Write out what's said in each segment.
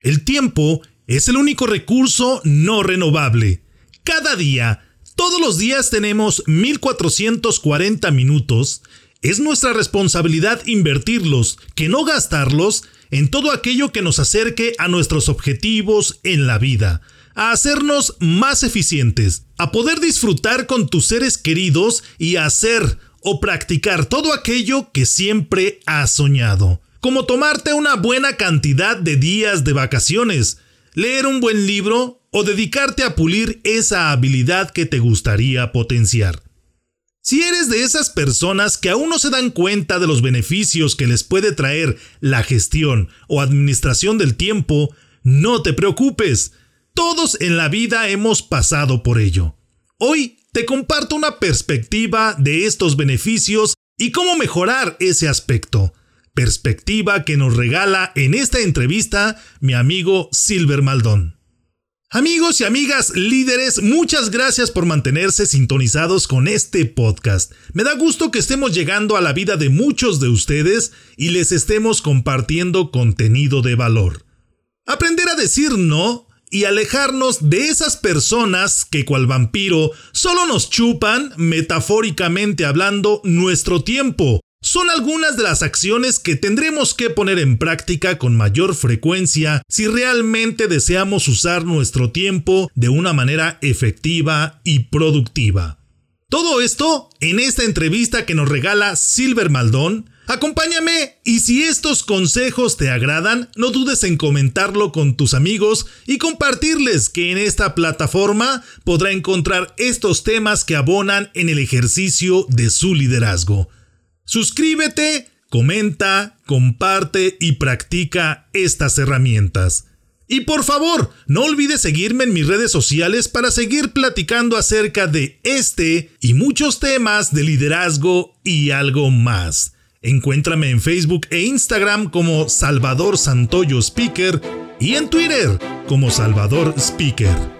El tiempo es el único recurso no renovable. Cada día, todos los días tenemos 1440 minutos. Es nuestra responsabilidad invertirlos, que no gastarlos, en todo aquello que nos acerque a nuestros objetivos en la vida, a hacernos más eficientes, a poder disfrutar con tus seres queridos y hacer o practicar todo aquello que siempre has soñado, como tomarte una buena cantidad de días de vacaciones, leer un buen libro o dedicarte a pulir esa habilidad que te gustaría potenciar. Si eres de esas personas que aún no se dan cuenta de los beneficios que les puede traer la gestión o administración del tiempo, no te preocupes. Todos en la vida hemos pasado por ello. Hoy te comparto una perspectiva de estos beneficios y cómo mejorar ese aspecto. Perspectiva que nos regala en esta entrevista mi amigo Silver Maldón. Amigos y amigas líderes, muchas gracias por mantenerse sintonizados con este podcast. Me da gusto que estemos llegando a la vida de muchos de ustedes y les estemos compartiendo contenido de valor. Aprender a decir no y alejarnos de esas personas que cual vampiro solo nos chupan, metafóricamente hablando, nuestro tiempo. Son algunas de las acciones que tendremos que poner en práctica con mayor frecuencia si realmente deseamos usar nuestro tiempo de una manera efectiva y productiva. Todo esto en esta entrevista que nos regala Silver Maldón, Acompáñame y si estos consejos te agradan, no dudes en comentarlo con tus amigos y compartirles que en esta plataforma podrá encontrar estos temas que abonan en el ejercicio de su liderazgo. Suscríbete, comenta, comparte y practica estas herramientas. Y por favor, no olvides seguirme en mis redes sociales para seguir platicando acerca de este y muchos temas de liderazgo y algo más. Encuéntrame en Facebook e Instagram como Salvador Santoyo Speaker y en Twitter como Salvador Speaker.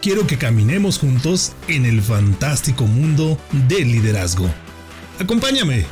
Quiero que caminemos juntos en el fantástico mundo del liderazgo. Acompáñame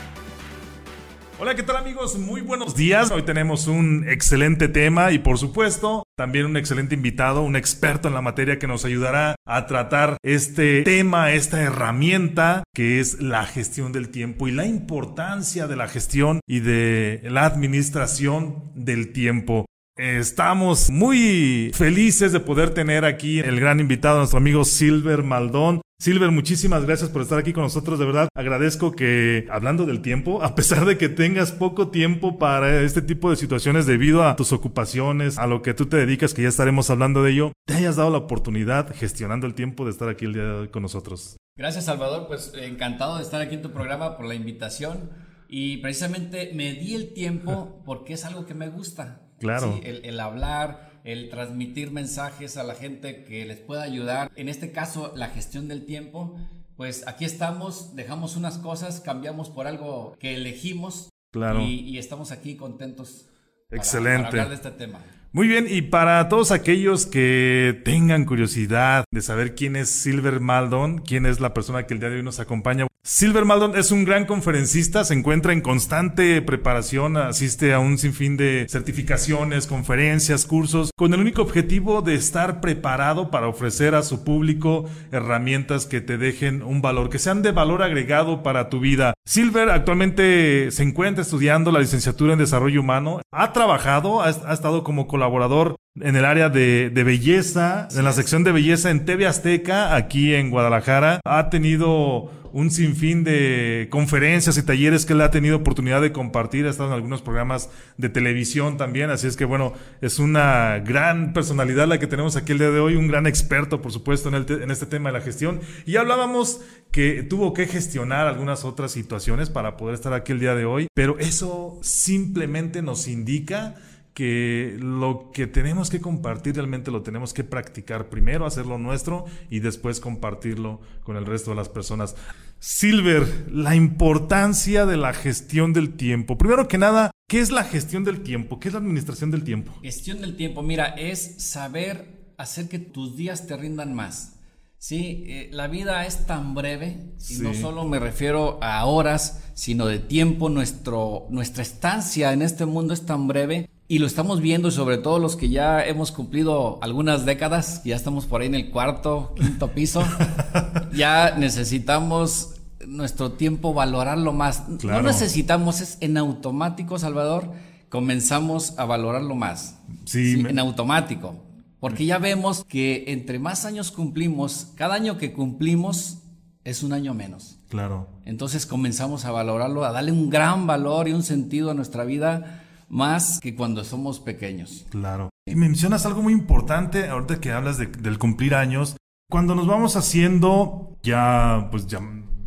Hola, ¿qué tal amigos? Muy buenos días. Hoy tenemos un excelente tema y por supuesto también un excelente invitado, un experto en la materia que nos ayudará a tratar este tema, esta herramienta que es la gestión del tiempo y la importancia de la gestión y de la administración del tiempo. Estamos muy felices de poder tener aquí el gran invitado, nuestro amigo Silver Maldón. Silver, muchísimas gracias por estar aquí con nosotros. De verdad, agradezco que, hablando del tiempo, a pesar de que tengas poco tiempo para este tipo de situaciones debido a tus ocupaciones, a lo que tú te dedicas, que ya estaremos hablando de ello, te hayas dado la oportunidad, gestionando el tiempo, de estar aquí el día de hoy con nosotros. Gracias, Salvador. Pues encantado de estar aquí en tu programa por la invitación. Y precisamente me di el tiempo porque es algo que me gusta. Claro. el hablar, el transmitir mensajes a la gente que les pueda ayudar. En este caso, la gestión del tiempo. Pues aquí estamos, dejamos unas cosas, cambiamos por algo que elegimos. Claro. Y, estamos aquí contentos. Excelente. Para, hablar de este tema. Muy bien, y para todos aquellos que tengan curiosidad de saber quién es Silver Maldon, quién es la persona que el día de hoy nos acompaña, Silver Maldon es un gran conferencista, se encuentra en constante preparación, asiste a un sinfín de certificaciones, conferencias, cursos, con el único objetivo de estar preparado para ofrecer a su público herramientas que te dejen un valor, que sean de valor agregado para tu vida. Silver actualmente se encuentra estudiando la licenciatura en desarrollo humano, ha trabajado, ha, estado como colaborador en el área de, de, belleza, en la sección de belleza en TV Azteca, aquí en Guadalajara. Ha tenido un sinfín de conferencias y talleres que él ha tenido oportunidad de compartir, ha estado en algunos programas de televisión también, así es que bueno, es una gran personalidad la que tenemos aquí el día de hoy, un gran experto por supuesto en, el en este tema de la gestión. Y hablábamos que tuvo que gestionar algunas otras situaciones para poder estar aquí el día de hoy, pero eso simplemente nos indica que lo que tenemos que compartir realmente lo tenemos que practicar primero, hacerlo nuestro y después compartirlo con el resto de las personas. Silver, la importancia de la gestión del tiempo. Primero que nada, ¿qué es la gestión del tiempo? ¿Qué es la administración del tiempo? Gestión del tiempo, mira, es saber hacer que tus días te rindan más. Sí, eh, la vida es tan breve, y no solo me refiero a horas, sino de tiempo. Nuestro, nuestra estancia en este mundo es tan breve y lo estamos viendo, sobre todo los que ya hemos cumplido algunas décadas, ya estamos por ahí en el cuarto, quinto piso, ya necesitamos nuestro tiempo valorarlo más. No necesitamos, es en automático, Salvador, comenzamos a valorarlo más. Sí, en automático. Porque ya vemos que entre más años cumplimos, cada año que cumplimos es un año menos. Claro. Entonces comenzamos a valorarlo, a darle un gran valor y un sentido a nuestra vida más que cuando somos pequeños. Claro. Y mencionas algo muy importante ahorita que hablas del cumplir años. Cuando nos vamos haciendo ya, pues ya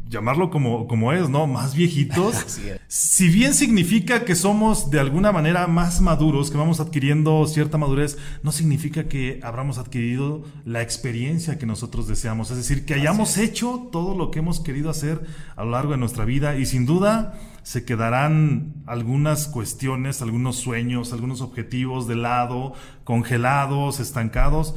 llamarlo como, como es, ¿no? Más viejitos. si bien significa que somos de alguna manera más maduros, que vamos adquiriendo cierta madurez, no significa que habramos adquirido la experiencia que nosotros deseamos. Es decir, que hayamos hecho todo lo que hemos querido hacer a lo largo de nuestra vida y sin duda se quedarán algunas cuestiones, algunos sueños, algunos objetivos de lado, congelados, estancados,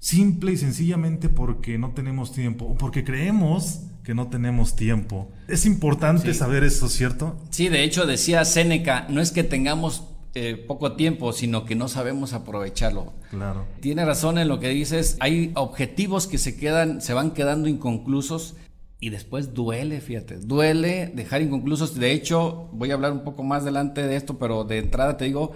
simple y sencillamente porque no tenemos tiempo o porque creemos que no tenemos tiempo. Es importante saber eso, ¿cierto? Sí, de hecho decía Séneca, no es que tengamos eh, poco tiempo, sino que no sabemos aprovecharlo. Claro. Tiene razón en lo que dices, hay objetivos que se quedan, se van quedando inconclusos y después duele, fíjate, duele dejar inconclusos. De hecho, voy a hablar un poco más adelante de esto, pero de entrada te digo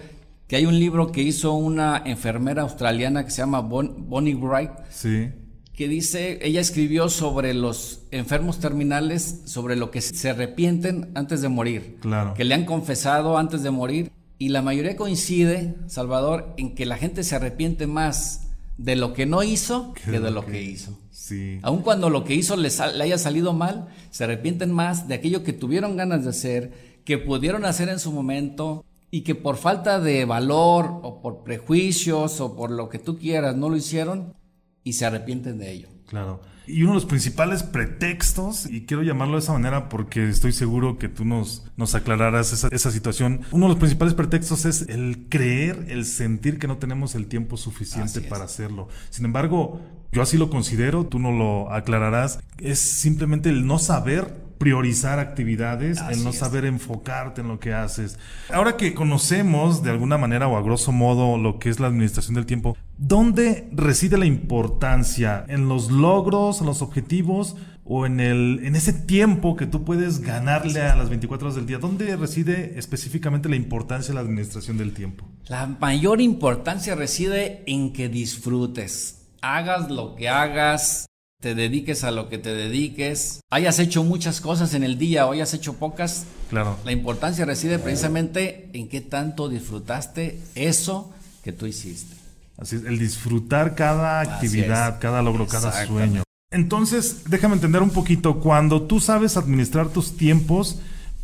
que hay un libro que hizo una enfermera australiana que se llama Bonnie Bright. Sí que dice, ella escribió sobre los enfermos terminales, sobre lo que se arrepienten antes de morir, claro. que le han confesado antes de morir, y la mayoría coincide, Salvador, en que la gente se arrepiente más de lo que no hizo que de lo que, hizo. Sí. Aun cuando lo que hizo le, le haya salido mal, se arrepienten más de aquello que tuvieron ganas de hacer, que pudieron hacer en su momento, y que por falta de valor o por prejuicios o por lo que tú quieras no lo hicieron, y se arrepienten de ello. Claro. Y uno de los principales pretextos, y quiero llamarlo de esa manera porque estoy seguro que tú nos, nos aclararás esa, esa, situación, uno de los principales pretextos es el creer, el sentir que no tenemos el tiempo suficiente para hacerlo. Sin embargo, yo así lo considero, tú no lo aclararás, es simplemente el no saber priorizar actividades, el no saber enfocarte en lo que haces. Ahora que conocemos de alguna manera o a grosso modo lo que es la administración del tiempo, ¿dónde reside la importancia? ¿En los logros, en los objetivos o en, el, en ese tiempo que tú puedes ganarle a las 24 horas del día? ¿Dónde reside específicamente la importancia de la administración del tiempo? La mayor importancia reside en que disfrutes. Hagas lo que hagas, te dediques a lo que te dediques, hayas hecho muchas cosas en el día o hayas hecho pocas, claro. la importancia reside precisamente en qué tanto disfrutaste eso que tú hiciste. Así es, el disfrutar cada actividad, cada logro, cada sueño. Entonces, déjame entender un poquito, cuando tú sabes administrar tus tiempos,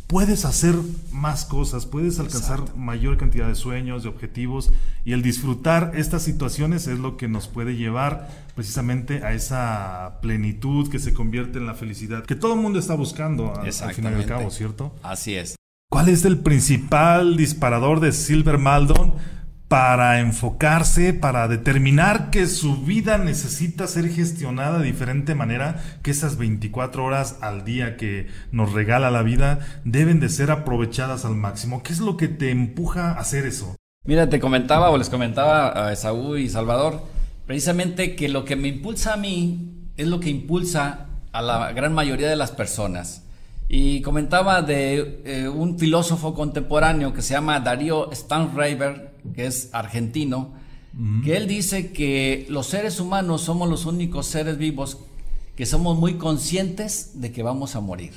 puedes hacer más cosas, puedes alcanzar mayor cantidad de sueños, de objetivos, y el disfrutar estas situaciones es lo que nos puede llevar precisamente a esa plenitud que se convierte en la felicidad que todo el mundo está buscando al, final y al cabo, ¿cierto? Así es. ¿Cuál es el principal disparador de Silver Maldon para enfocarse, para determinar que su vida necesita ser gestionada de diferente manera, que esas 24 horas al día que nos regala la vida deben de ser aprovechadas al máximo. ¿Qué es lo que te empuja a hacer eso? Mira, te comentaba o les comentaba a Saúl y Salvador, precisamente que lo que me impulsa a mí es lo que impulsa a la gran mayoría de las personas. Y comentaba de eh, un filósofo contemporáneo que se llama Darío Stanraver, que es argentino, que él dice que los seres humanos somos los únicos seres vivos que somos muy conscientes de que vamos a morir,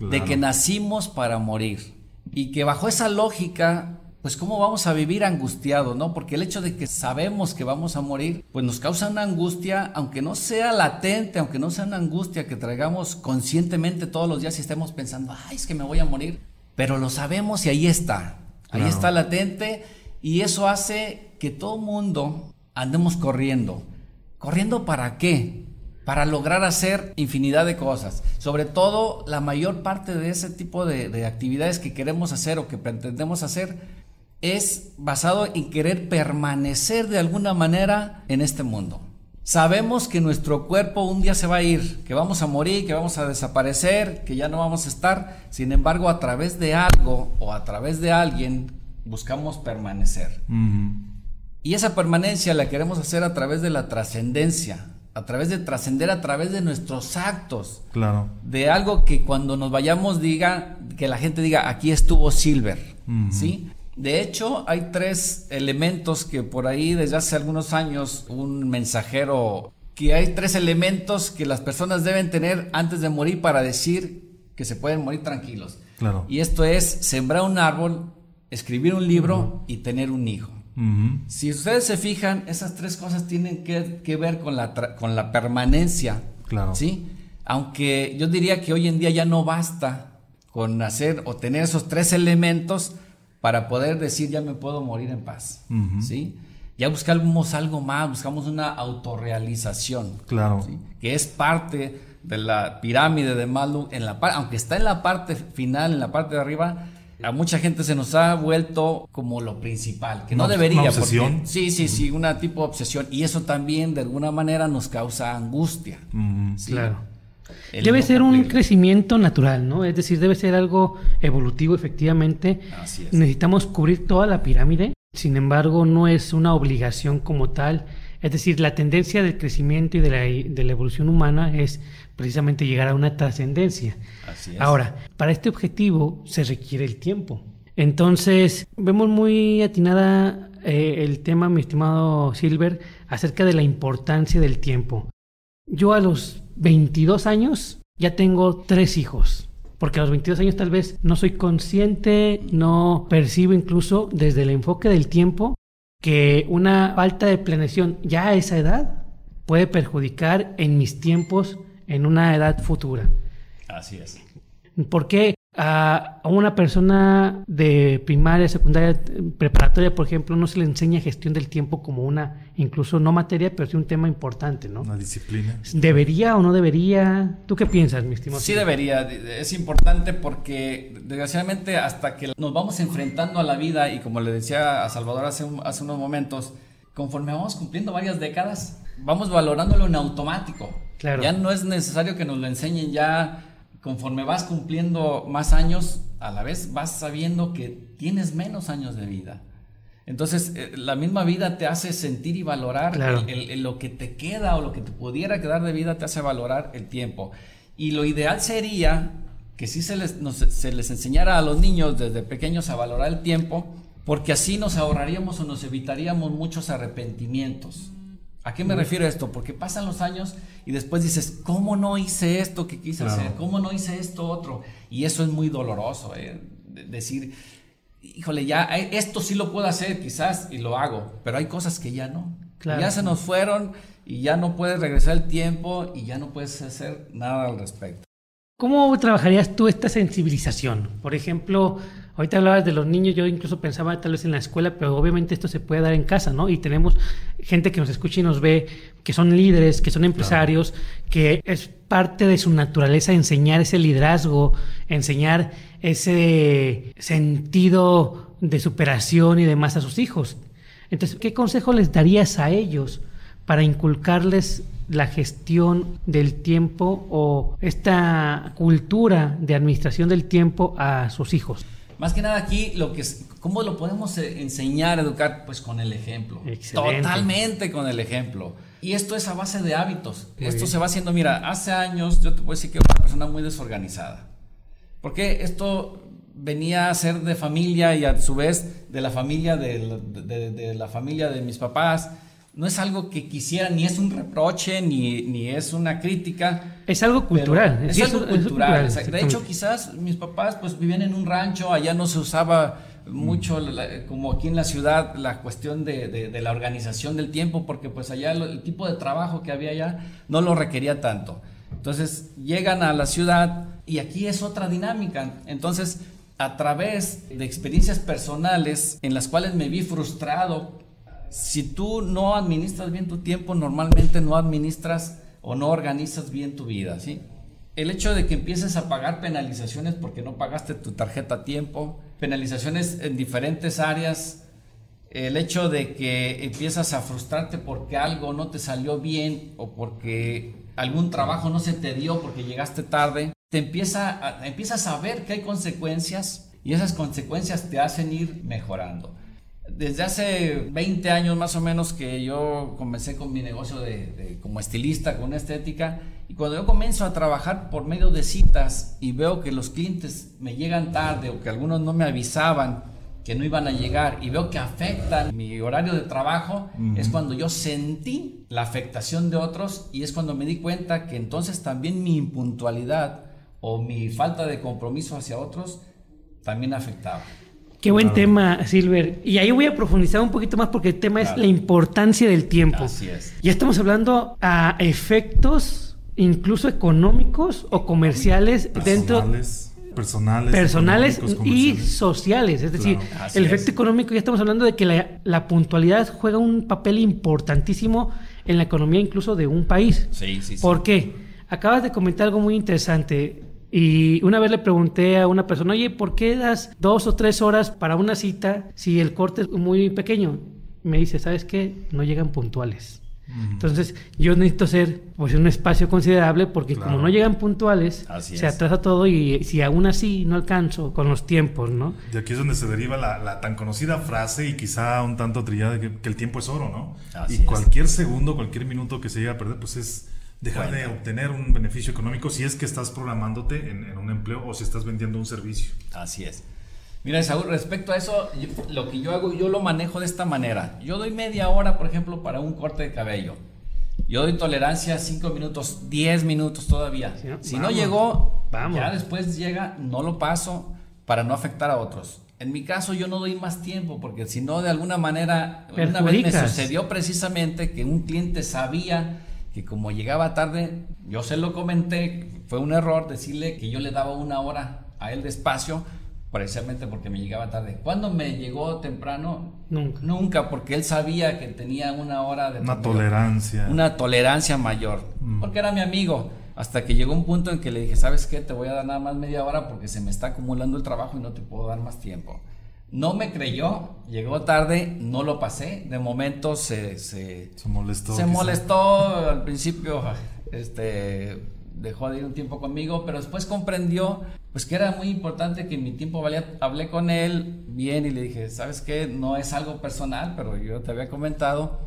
de que nacimos para morir. Y que bajo esa lógica pues cómo vamos a vivir angustiados, ¿no? Porque el hecho de que sabemos que vamos a morir, pues nos causa una angustia, aunque no sea latente, aunque no sea una angustia que traigamos conscientemente todos los días y estemos pensando, ay, es que me voy a morir, pero lo sabemos y ahí está, ahí está latente y eso hace que todo mundo andemos corriendo. ¿Corriendo para qué? Para lograr hacer infinidad de cosas. Sobre todo, la mayor parte de ese tipo de, de actividades que queremos hacer o que pretendemos hacer es basado en querer permanecer de alguna manera en este mundo. Sabemos que nuestro cuerpo un día se va a ir, que vamos a morir, que vamos a desaparecer, que ya no vamos a estar. Sin embargo, a través de algo o a través de alguien buscamos permanecer. Y esa permanencia la queremos hacer a través de la trascendencia, a través de trascender a través de nuestros actos. Claro. De algo que cuando nos vayamos diga, que la gente diga, aquí estuvo Silver, ¿sí? De hecho, hay tres elementos que por ahí desde hace algunos años un mensajero, que hay tres elementos que las personas deben tener antes de morir para decir que se pueden morir tranquilos. Claro. Y esto es sembrar un árbol, escribir un libro y tener un hijo. Si ustedes se fijan, esas tres cosas tienen que, ver con la, con la permanencia. Claro. ¿sí? Aunque yo diría que hoy en día ya no basta con hacer o tener esos tres elementos para poder decir ya me puedo morir en paz, ¿sí? Ya buscamos algo más, buscamos una autorrealización, claro, que es parte de la pirámide de Maslow, en la aunque está en la parte final, en la parte de arriba, a mucha gente se nos ha vuelto como lo principal, que no debería. Una obsesión. sí, sí, sí, una tipo de obsesión. Y eso también de alguna manera nos causa angustia. Claro debe ser un crecimiento natural, ¿no? Es decir, debe ser algo evolutivo, efectivamente. Necesitamos cubrir toda la pirámide, sin embargo, no es una obligación como tal. Es decir, la tendencia del crecimiento y de la, de la evolución humana es precisamente llegar a una trascendencia. Ahora, para este objetivo se requiere el tiempo. Entonces, vemos muy atinada eh, el tema, mi estimado Silver, acerca de la importancia del tiempo. Yo a los 22 años ya tengo tres hijos. Porque a los 22 años tal vez no soy consciente, no percibo incluso desde el enfoque del tiempo que una falta de planeación ya a esa edad puede perjudicar en mis tiempos en una edad futura. Así es. ¿Por qué? A una persona de primaria, secundaria, preparatoria, por ejemplo, no se le enseña gestión del tiempo como una, incluso no materia, pero sí un tema importante, ¿no? Una disciplina. ¿Debería o no debería? ¿Tú qué piensas, mi estimado? Sí debería, es importante porque desgraciadamente hasta que nos vamos enfrentando a la vida y como le decía a Salvador hace, hace unos momentos, conforme vamos cumpliendo varias décadas, vamos valorándolo en automático. Claro. Ya no es necesario que nos lo enseñen ya conforme vas cumpliendo más años, a la vez vas sabiendo que tienes menos años de vida. Entonces, eh, la misma vida te hace sentir y valorar lo que te queda o lo que te pudiera quedar de vida, te hace valorar el tiempo. Y lo ideal sería que sí se les, se les enseñara a los niños desde pequeños a valorar el tiempo, porque así nos ahorraríamos o nos evitaríamos muchos arrepentimientos. ¿A qué me refiero a esto? Porque pasan los años y después dices, ¿cómo no hice esto que quise hacer? ¿Cómo no hice esto otro? Y eso es muy doloroso, ¿eh? decir, híjole, ya eh, esto sí lo puedo hacer quizás y lo hago, pero hay cosas que ya no. Ya se nos fueron y ya no puedes regresar el tiempo y ya no puedes hacer nada al respecto. ¿Cómo trabajarías tú esta sensibilización? Por ejemplo, ahorita hablabas de los niños, yo incluso pensaba tal vez en la escuela, pero obviamente esto se puede dar en casa, ¿no? Y tenemos gente que nos escucha y nos ve, que son líderes, que son empresarios, que es parte de su naturaleza enseñar ese liderazgo, enseñar ese sentido de superación y demás a sus hijos. Entonces, ¿qué consejo les darías a ellos para inculcarles la gestión del tiempo o esta cultura de administración del tiempo a sus hijos? Más que nada aquí, lo que ¿cómo lo podemos eh, enseñar, educar? Pues con el ejemplo. Totalmente con el ejemplo. Y esto es a base de hábitos. esto se va haciendo, mira, hace años yo te puedo decir que era una persona muy desorganizada. Porque esto venía a ser de familia y a su vez de la familia de la familia de mis papás no es algo que quisiera, ni es un reproche, ni, ni es una crítica. Es algo cultural. Es, algo cultural. de hecho, quizás mis papás pues vivían en un rancho, allá no se usaba mucho como aquí en la ciudad la cuestión de, de, la organización del tiempo, porque pues allá el tipo de trabajo que había allá no lo requería tanto. Entonces llegan a la ciudad y aquí es otra dinámica. Entonces, a través de experiencias personales en las cuales me vi frustrado si tú no administras bien tu tiempo, normalmente no administras o no organizas bien tu vida, ¿sí? El hecho de que empieces a pagar penalizaciones porque no pagaste tu tarjeta a tiempo, penalizaciones en diferentes áreas, el hecho de que empiezas a frustrarte porque algo no te salió bien o porque algún trabajo no se te dio porque llegaste tarde, te empieza empiezas a ver que hay consecuencias y esas consecuencias te hacen ir mejorando. Desde hace 20 años más o menos que yo comencé con mi negocio de, como estilista, con estética, y cuando yo comienzo a trabajar por medio de citas y veo que los clientes me llegan tarde o que algunos no me avisaban que no iban a llegar y veo que afectan mi horario de trabajo, es cuando yo sentí la afectación de otros y es cuando me di cuenta que entonces también mi impuntualidad o mi falta de compromiso hacia otros también afectaba. Qué buen tema, Silver. Y ahí voy a profundizar un poquito más porque el tema es la importancia del tiempo. Así es. Ya estamos hablando a efectos incluso económicos o comerciales dentro personales, personales y sociales. Es decir, el efecto económico, ya estamos hablando de que la, la, puntualidad juega un papel importantísimo en la economía incluso de un país. Sí, sí, sí. ¿Por qué? Acabas de comentar algo muy interesante. Y una vez le pregunté a una persona, oye, ¿por qué das dos o tres horas para una cita si el corte es muy pequeño? Me dice, ¿sabes qué? No llegan puntuales. Entonces, yo necesito ser pues, un espacio considerable porque como no llegan puntuales, se atrasa todo y si aún así no alcanzo con los tiempos, ¿no? Y aquí es donde se deriva la, tan conocida frase y quizá un tanto trillada que, que el tiempo es oro, ¿no? y cualquier segundo, cualquier minuto que se llegue a perder, pues es dejar de obtener un beneficio económico si es que estás programándote en, un empleo o si estás vendiendo un servicio. Así es. Mira, Saúl, respecto a eso, lo que yo hago, yo lo manejo de esta manera. Yo doy media hora, por ejemplo, para un corte de cabello. Yo doy tolerancia 5 minutos, 10 minutos todavía. si no llegó, ya después llega, no lo paso para no afectar a otros. En mi caso yo no doy más tiempo porque si no de alguna manera una vez me sucedió precisamente que un cliente sabía que como llegaba tarde, yo se lo comenté, fue un error decirle que yo le daba una hora a él de espacio, precisamente porque me llegaba tarde. ¿Cuándo me llegó temprano? Nunca. Nunca, porque él sabía que tenía una hora de... Una tolerancia. Una tolerancia mayor, mm. porque era mi amigo. Hasta que llegó un punto en que le dije, ¿sabes qué? Te voy a dar nada más media hora porque se me está acumulando el trabajo y no te puedo dar más tiempo. No me creyó, llegó tarde, no lo pasé. De momento se, se, molestó. Se molestó al principio, este, dejó de ir un tiempo conmigo, pero después comprendió pues que era muy importante que mi tiempo valía. Hablé con él bien y le dije, ¿sabes qué? No es algo personal, pero yo te había comentado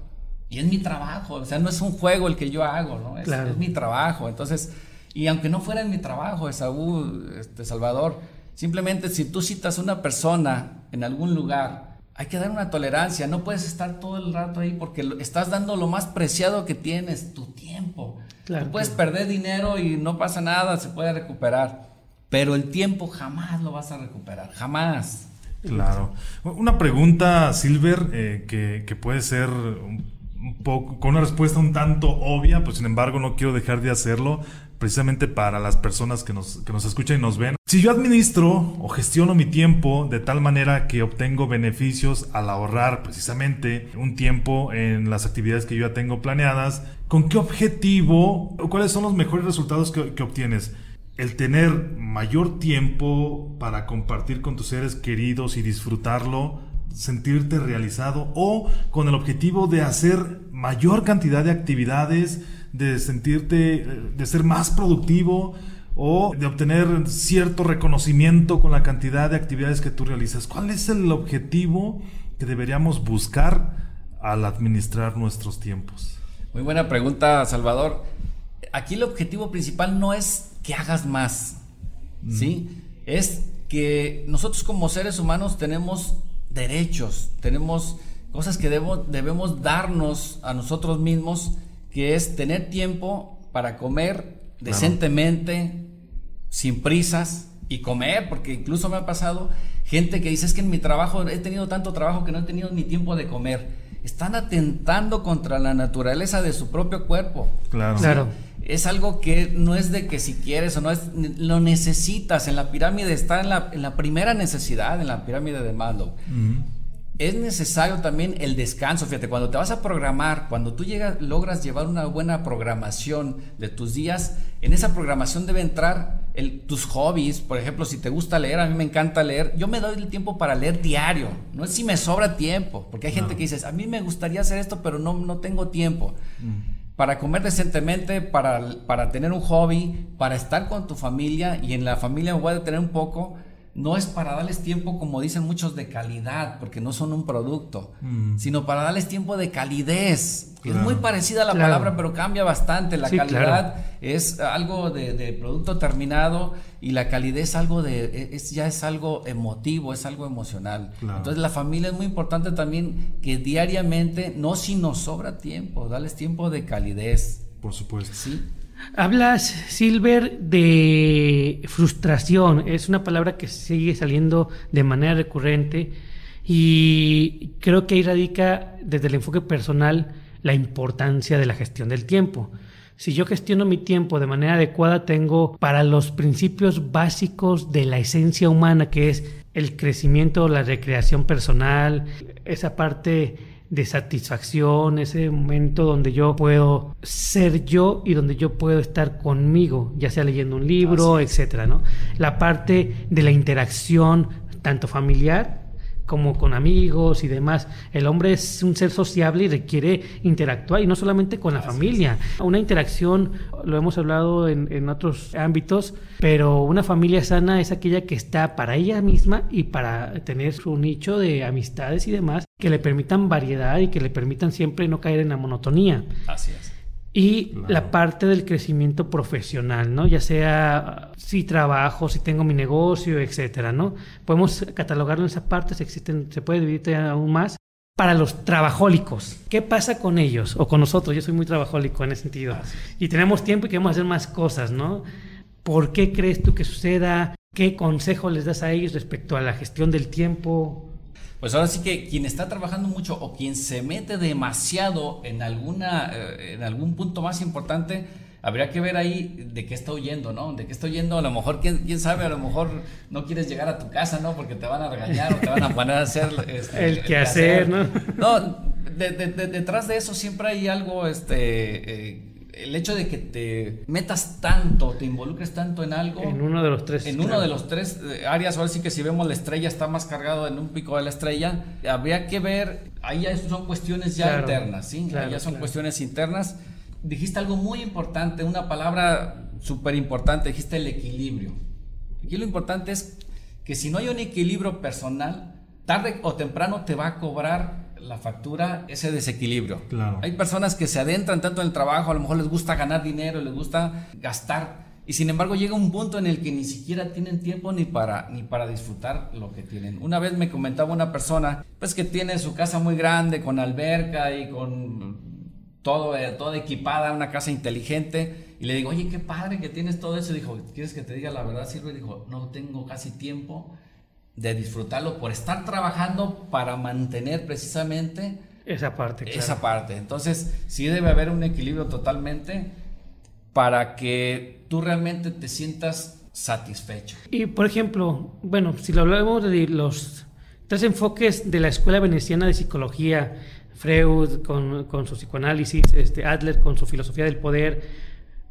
y es mi trabajo, o sea, no es un juego el que yo hago, ¿no? Es, es mi trabajo. Entonces, y aunque no fuera en mi trabajo, Esaú, este, Salvador, Simplemente si tú citas a una persona en algún lugar, hay que dar una tolerancia. No puedes estar todo el rato ahí porque estás dando lo más preciado que tienes, tu tiempo. Claro, puedes perder dinero y no pasa nada, se puede recuperar. Pero el tiempo jamás lo vas a recuperar, jamás. Claro. Una pregunta, Silver, eh, que, que, puede ser un poco, con una respuesta un tanto obvia, pues sin embargo no quiero dejar de hacerlo precisamente para las personas que nos, que nos escuchan y nos ven. Si yo administro o gestiono mi tiempo de tal manera que obtengo beneficios al ahorrar precisamente un tiempo en las actividades que yo ya tengo planeadas, ¿con qué objetivo o cuáles son los mejores resultados que, que obtienes? El tener mayor tiempo para compartir con tus seres queridos y disfrutarlo sentirte realizado o con el objetivo de hacer mayor cantidad de actividades, de sentirte, de ser más productivo o de obtener cierto reconocimiento con la cantidad de actividades que tú realizas. ¿Cuál es el objetivo que deberíamos buscar al administrar nuestros tiempos? Muy buena pregunta, Salvador. Aquí el objetivo principal no es que hagas más, ¿sí? Es que nosotros como seres humanos tenemos derechos, tenemos cosas que debemos darnos a nosotros mismos, que es tener tiempo para comer decentemente, sin prisas y comer, porque incluso me ha pasado gente que dice es que en mi trabajo he tenido tanto trabajo que no he tenido ni tiempo de comer. Están atentando contra la naturaleza de su propio cuerpo. Claro. claro es algo que no es de que si quieres o no es, lo necesitas. En la pirámide está en la, en la primera necesidad, en la pirámide de Maslow. Es necesario también el descanso. Fíjate, cuando te vas a programar, cuando tú llegas, logras llevar una buena programación de tus días, en esa programación debe entrar el, tus hobbies. Por ejemplo, si te gusta leer, a mí me encanta leer. Yo me doy el tiempo para leer diario. No es si me sobra tiempo, porque hay gente que dice, a mí me gustaría hacer esto, pero no, no tengo tiempo para comer decentemente, para, para tener un hobby, para estar con tu familia y en la familia me voy a tener un poco, no es para darles tiempo, como dicen muchos, de calidad, porque no son un producto, mm. sino para darles tiempo de calidez. Es muy parecida a la palabra, pero cambia bastante. La calidad es algo de, producto terminado y la calidez algo de, e, es, ya es algo emotivo, es algo emocional. Entonces la familia es muy importante también que diariamente, no si nos sobra tiempo, darles tiempo de calidez. Por supuesto. Sí. Hablas, Silver, de frustración. Es una palabra que sigue saliendo de manera recurrente y creo que ahí radica desde el enfoque personal la importancia de la gestión del tiempo. Si yo gestiono mi tiempo de manera adecuada, tengo para los principios básicos de la esencia humana, que es el crecimiento, la recreación personal, esa parte de satisfacción, ese momento donde yo puedo ser yo y donde yo puedo estar conmigo, ya sea leyendo un libro, etcétera, ¿no? La parte de la interacción tanto familiar como con amigos y demás. El hombre es un ser sociable y requiere interactuar y no solamente con la familia. Una interacción, lo hemos hablado en, en, otros ámbitos, pero una familia sana es aquella que está para ella misma y para tener su nicho de amistades y demás que le permitan variedad y que le permitan siempre no caer en la monotonía. Así es y la parte del crecimiento profesional, ¿no? Ya sea si trabajo, si tengo mi negocio, etcétera, ¿no? Podemos catalogarlo en esa parte, se existen, se puede dividir aún más. Para los trabajólicos, ¿qué pasa con ellos o con nosotros? Yo soy muy trabajólico en ese sentido. Y tenemos tiempo y queremos hacer más cosas, ¿no? ¿Por qué crees tú que suceda? ¿Qué consejo les das a ellos respecto a la gestión del tiempo? Pues ahora sí que quien está trabajando mucho o quien se mete demasiado en, alguna, eh, en algún punto más importante, habría que ver ahí de qué está huyendo, ¿no? De qué está huyendo, a lo mejor, ¿quién, quién sabe, a lo mejor no quieres llegar a tu casa, ¿no? Porque te van a regañar o te van a poner a hacer... Este, el que hacer, ¿no? No, detrás de eso siempre hay algo, este... Eh, el hecho de que te metas tanto, te involucres tanto en algo. En uno de los tres. En uno de los tres eh, áreas, ahora sí que si vemos la estrella está más cargado en un pico de la estrella, habría que ver, ahí ya son cuestiones ya internas, ¿sí? ahí ya son cuestiones internas. Dijiste algo muy importante, una palabra súper importante, dijiste el equilibrio. Aquí lo importante es que si no hay un equilibrio personal, tarde o temprano te va a cobrar la factura ese desequilibrio. Claro. Hay personas que se adentran tanto en el trabajo, a lo mejor les gusta ganar dinero, les gusta gastar, y sin embargo llega un punto en el que ni siquiera tienen tiempo ni para, ni para disfrutar lo que tienen. Una vez me comentaba una persona, pues que tiene su casa muy grande, con alberca y con todo, eh, toda equipada, una casa inteligente, y le digo, oye, qué padre que tienes todo eso. Dijo, ¿quieres que te diga la verdad, Silvio? Dijo, no tengo casi tiempo de disfrutarlo por estar trabajando para mantener precisamente esa parte. Esa parte. Entonces, sí debe haber un equilibrio totalmente para que tú realmente te sientas satisfecho. Y por ejemplo, bueno, si lo hablamos de los tres enfoques de la Escuela Veneciana de Psicología, Freud con, con su psicoanálisis, este, Adler con su filosofía del poder,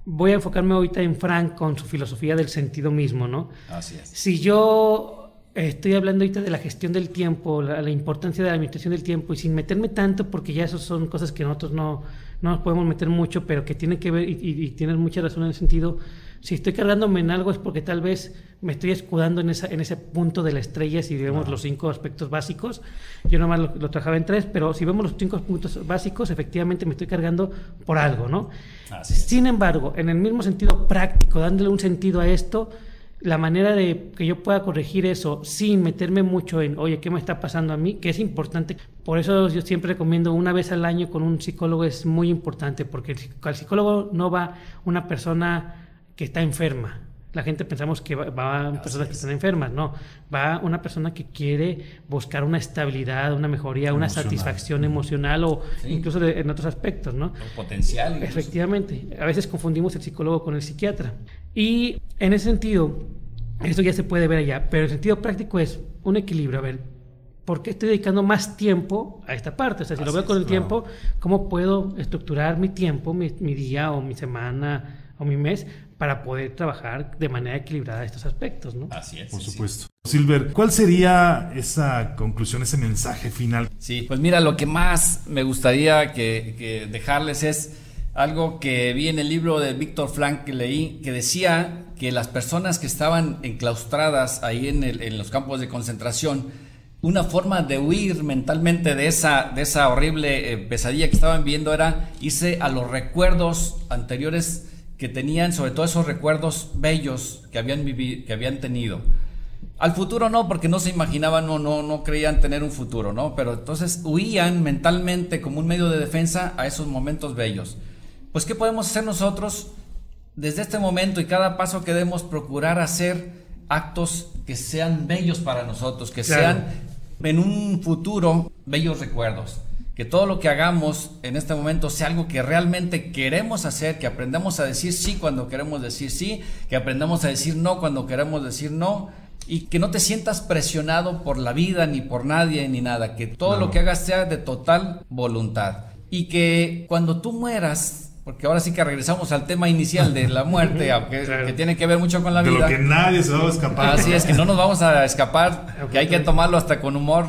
voy a enfocarme ahorita en Frank con su filosofía del sentido mismo, ¿no? Así es. Si yo estoy hablando ahorita de la gestión del tiempo, la, importancia de la administración del tiempo y sin meterme tanto, porque ya esas son cosas que nosotros no, no nos podemos meter mucho, pero que tienen que ver, y, y, tienes mucha razón en el sentido, si estoy cargándome en algo es porque tal vez me estoy escudando en, esa, en ese punto de la estrella, si vemos los cinco aspectos básicos. Yo nomás lo, lo, trabajaba en tres, pero si vemos los cinco puntos básicos, efectivamente me estoy cargando por algo, ¿no? Sin embargo, en el mismo sentido práctico, dándole un sentido a esto, la manera de que yo pueda corregir eso sin meterme mucho en, oye, ¿qué me está pasando a mí? Que es importante. Por eso yo siempre recomiendo una vez al año con un psicólogo es muy importante, porque al psicólogo no va una persona que está enferma. La gente pensamos que va, a personas que están enfermas, no, va una persona que quiere buscar una estabilidad, una mejoría, una satisfacción emocional o incluso en otros aspectos, ¿no? potencial. Efectivamente, a veces confundimos el psicólogo con el psiquiatra. Y en ese sentido, esto ya se puede ver allá, pero el sentido práctico es un equilibrio. A ver, ¿por qué estoy dedicando más tiempo a esta parte? O sea, si lo veo con el tiempo, ¿cómo puedo estructurar mi tiempo, mi, mi día o mi semana o mi mes para poder trabajar de manera equilibrada estos aspectos, ¿no? Así es. Por supuesto. Silver, ¿cuál sería esa conclusión, ese mensaje final? Sí, pues mira, lo que más me gustaría que, dejarles es algo que vi en el libro de Víctor Frank que leí, que decía que las personas que estaban enclaustradas ahí en, en los campos de concentración, una forma de huir mentalmente de esa, de esa horrible eh, pesadilla que estaban viendo era irse a los recuerdos anteriores que tenían sobre todo esos recuerdos bellos que habían, que habían tenido. Al futuro no, porque no se imaginaban, no, no, no creían tener un futuro, ¿no? Pero entonces huían mentalmente como un medio de defensa a esos momentos bellos. Pues, ¿qué podemos hacer nosotros desde este momento y cada paso que demos procurar hacer actos que sean bellos para nosotros, que sean en un futuro bellos recuerdos? Que todo lo que hagamos en este momento sea algo que realmente queremos hacer, que aprendamos a decir sí cuando queremos decir sí, que aprendamos a decir no cuando queremos decir no y que no te sientas presionado por la vida ni por nadie ni nada, que todo lo que hagas sea de total voluntad y que cuando tú mueras porque ahora sí que regresamos al tema inicial de la muerte, aunque que tiene que ver mucho con la de vida. Lo que nadie se va a escapar. Así es, que no nos vamos a escapar, que hay que tomarlo hasta con humor.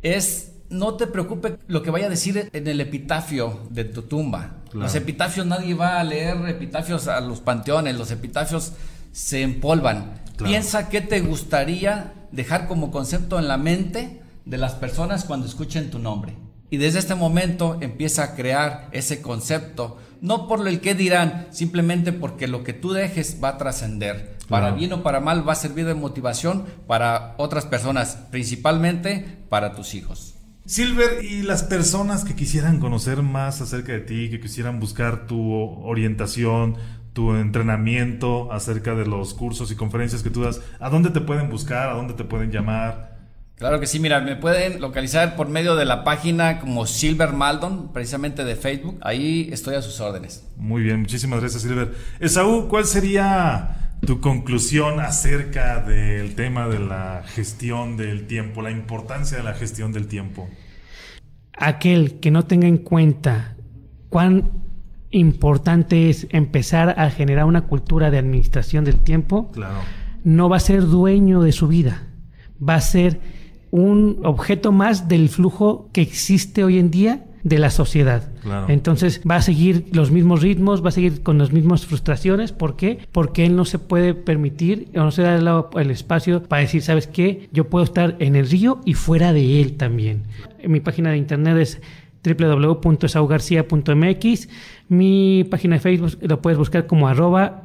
Es no te preocupe lo que vaya a decir en el epitafio de tu tumba. Los epitafios nadie va a leer epitafios a los panteones, los epitafios se empolvan. Piensa qué te gustaría dejar como concepto en la mente de las personas cuando escuchen tu nombre. Y desde este momento empieza a crear ese concepto, no por el que dirán, simplemente porque lo que tú dejes va a trascender. Para bien o para mal va a servir de motivación para otras personas, principalmente para tus hijos. Silver, y las personas que quisieran conocer más acerca de ti, que quisieran buscar tu orientación, tu entrenamiento acerca de los cursos y conferencias que tú das, ¿a dónde te pueden buscar? ¿A dónde te pueden llamar? Claro que sí, mira, me pueden localizar por medio de la página como Silver Maldon, precisamente de Facebook. Ahí estoy a sus órdenes. Muy bien, muchísimas gracias, Silver. Esaú, ¿cuál sería tu conclusión acerca del tema de la gestión del tiempo, la importancia de la gestión del tiempo. Aquel que no tenga en cuenta cuán importante es empezar a generar una cultura de administración del tiempo, no va a ser dueño de su vida, va a ser un objeto más del flujo que existe hoy en día de la sociedad. Entonces va a seguir los mismos ritmos, va a seguir con las mismas frustraciones. ¿Por qué? Porque él no se puede permitir o no se da el, espacio para decir, ¿sabes qué? Yo puedo estar en el río y fuera de él también. En mi página de internet es www.esaugarcia.mx. Mi página de Facebook lo puedes buscar como arroba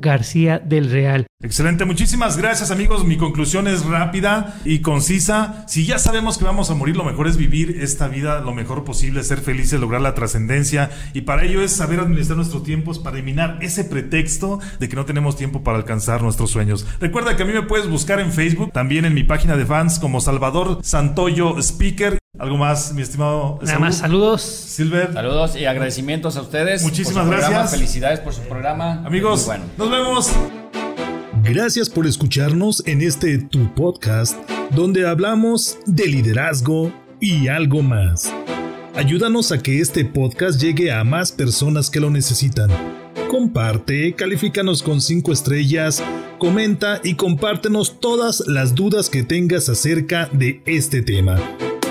García del Real. Excelente, muchísimas gracias amigos. Mi conclusión es rápida y concisa. Si ya sabemos que vamos a morir, lo mejor es vivir esta vida lo mejor posible, ser felices, lograr la trascendencia. Y para ello es saber administrar nuestros tiempos para eliminar ese pretexto de que no tenemos tiempo para alcanzar nuestros sueños. Recuerda que a mí me puedes buscar en Facebook, también en mi página de fans como Salvador Santoyo Speaker. ¿Algo más, mi estimado? Nada más, saludos. Silver. Saludos y agradecimientos a ustedes. Muchísimas gracias. Felicidades por su programa. Amigos, nos vemos. Gracias por escucharnos en este tu podcast donde hablamos de liderazgo y algo más. Ayúdanos a que este podcast llegue a más personas que lo necesitan. Comparte, califícanos con 5 estrellas comenta y compártenos todas las dudas que tengas acerca de este tema.